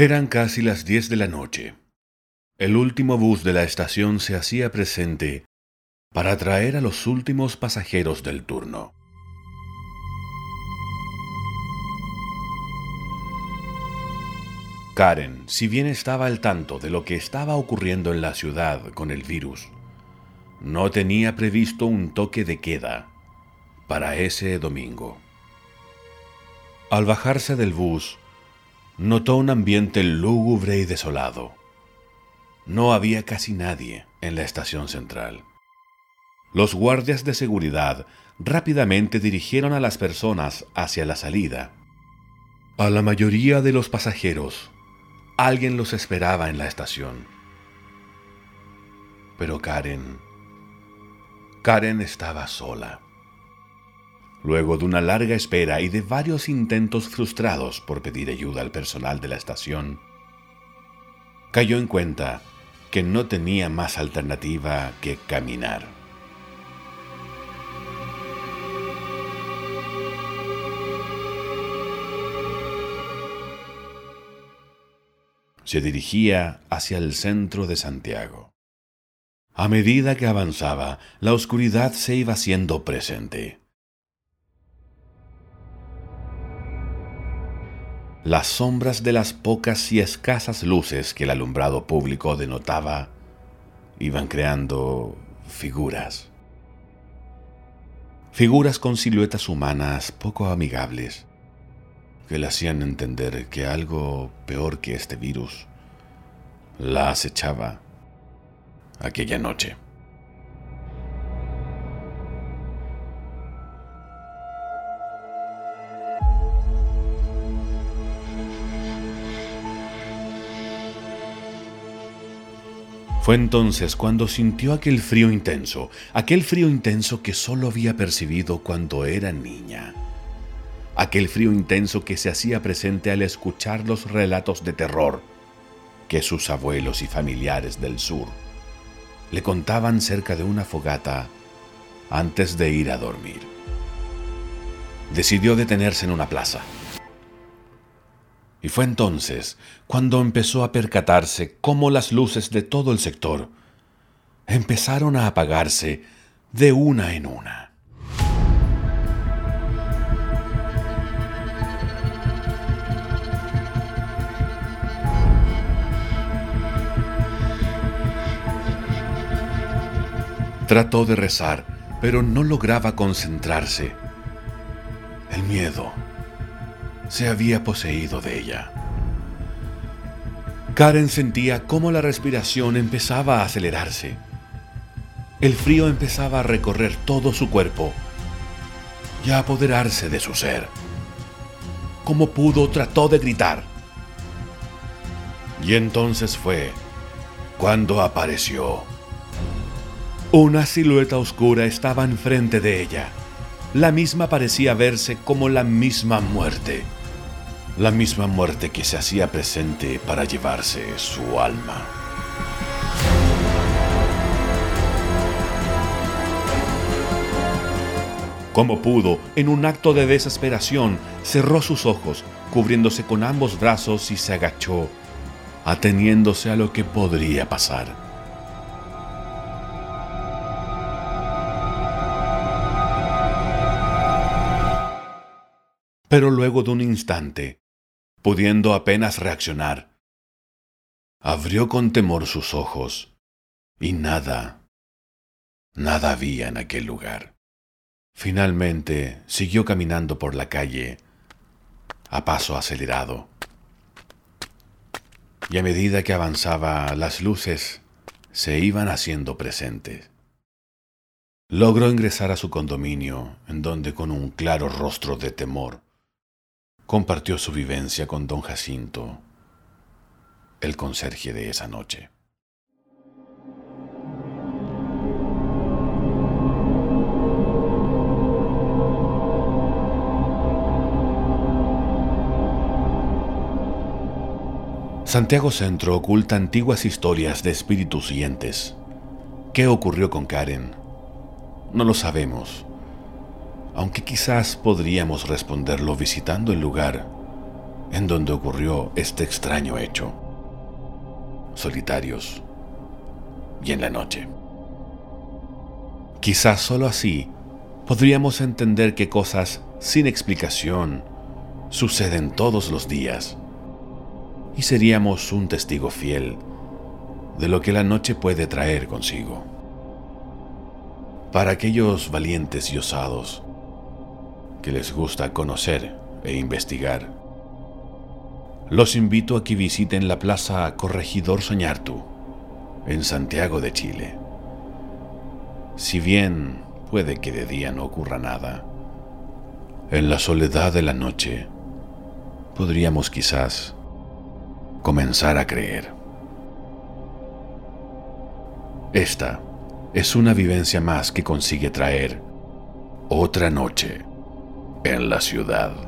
Eran casi las diez de la noche. El último bus de la estación se hacía presente para traer a los últimos pasajeros del turno. Karen, si bien estaba al tanto de lo que estaba ocurriendo en la ciudad con el virus, no tenía previsto un toque de queda para ese domingo. Al bajarse del bus, notó un ambiente lúgubre y desolado. No había casi nadie en la estación central. Los guardias de seguridad rápidamente dirigieron a las personas hacia la salida. A la mayoría de los pasajeros, alguien los esperaba en la estación. Pero Karen... Karen estaba sola. Luego de una larga espera y de varios intentos frustrados por pedir ayuda al personal de la estación, cayó en cuenta que no tenía más alternativa que caminar. Se dirigía hacia el centro de Santiago. A medida que avanzaba, la oscuridad se iba haciendo presente. Las sombras de las pocas y escasas luces que el alumbrado público denotaba iban creando figuras. Figuras con siluetas humanas poco amigables que le hacían entender que algo peor que este virus la acechaba aquella noche. Fue entonces cuando sintió aquel frío intenso, aquel frío intenso que solo había percibido cuando era niña. Aquel frío intenso que se hacía presente al escuchar los relatos de terror que sus abuelos y familiares del sur le contaban cerca de una fogata antes de ir a dormir. Decidió detenerse en una plaza y fue entonces cuando empezó a percatarse cómo las luces de todo el sector empezaron a apagarse de una en una. Trató de rezar, pero no lograba concentrarse. El miedo se había poseído de ella. Karen sentía cómo la respiración empezaba a acelerarse. El frío empezaba a recorrer todo su cuerpo y a apoderarse de su ser. Como pudo, trató de gritar. Y entonces fue cuando apareció. Una silueta oscura estaba enfrente de ella. La misma parecía verse como la misma muerte la misma muerte que se hacía presente para llevarse su alma. Como pudo, en un acto de desesperación, cerró sus ojos, cubriéndose con ambos brazos y se agachó, ateniéndose a lo que podría pasar. Pero luego de un instante, pudiendo apenas reaccionar. Abrió con temor sus ojos y nada, nada había en aquel lugar. Finalmente siguió caminando por la calle a paso acelerado. Y a medida que avanzaba, las luces se iban haciendo presentes. Logró ingresar a su condominio, en donde con un claro rostro de temor compartió su vivencia con don Jacinto, el conserje de esa noche. Santiago Centro oculta antiguas historias de espíritus y entes. ¿Qué ocurrió con Karen? No lo sabemos aunque quizás podríamos responderlo visitando el lugar en donde ocurrió este extraño hecho, solitarios y en la noche. Quizás solo así podríamos entender que cosas sin explicación suceden todos los días y seríamos un testigo fiel de lo que la noche puede traer consigo. Para aquellos valientes y osados que les gusta conocer e investigar, los invito a que visiten la Plaza Corregidor Soñartu en Santiago de Chile. Si bien puede que de día no ocurra nada, en la soledad de la noche podríamos quizás comenzar a creer. Esta es una vivencia más que consigue traer otra noche en la ciudad.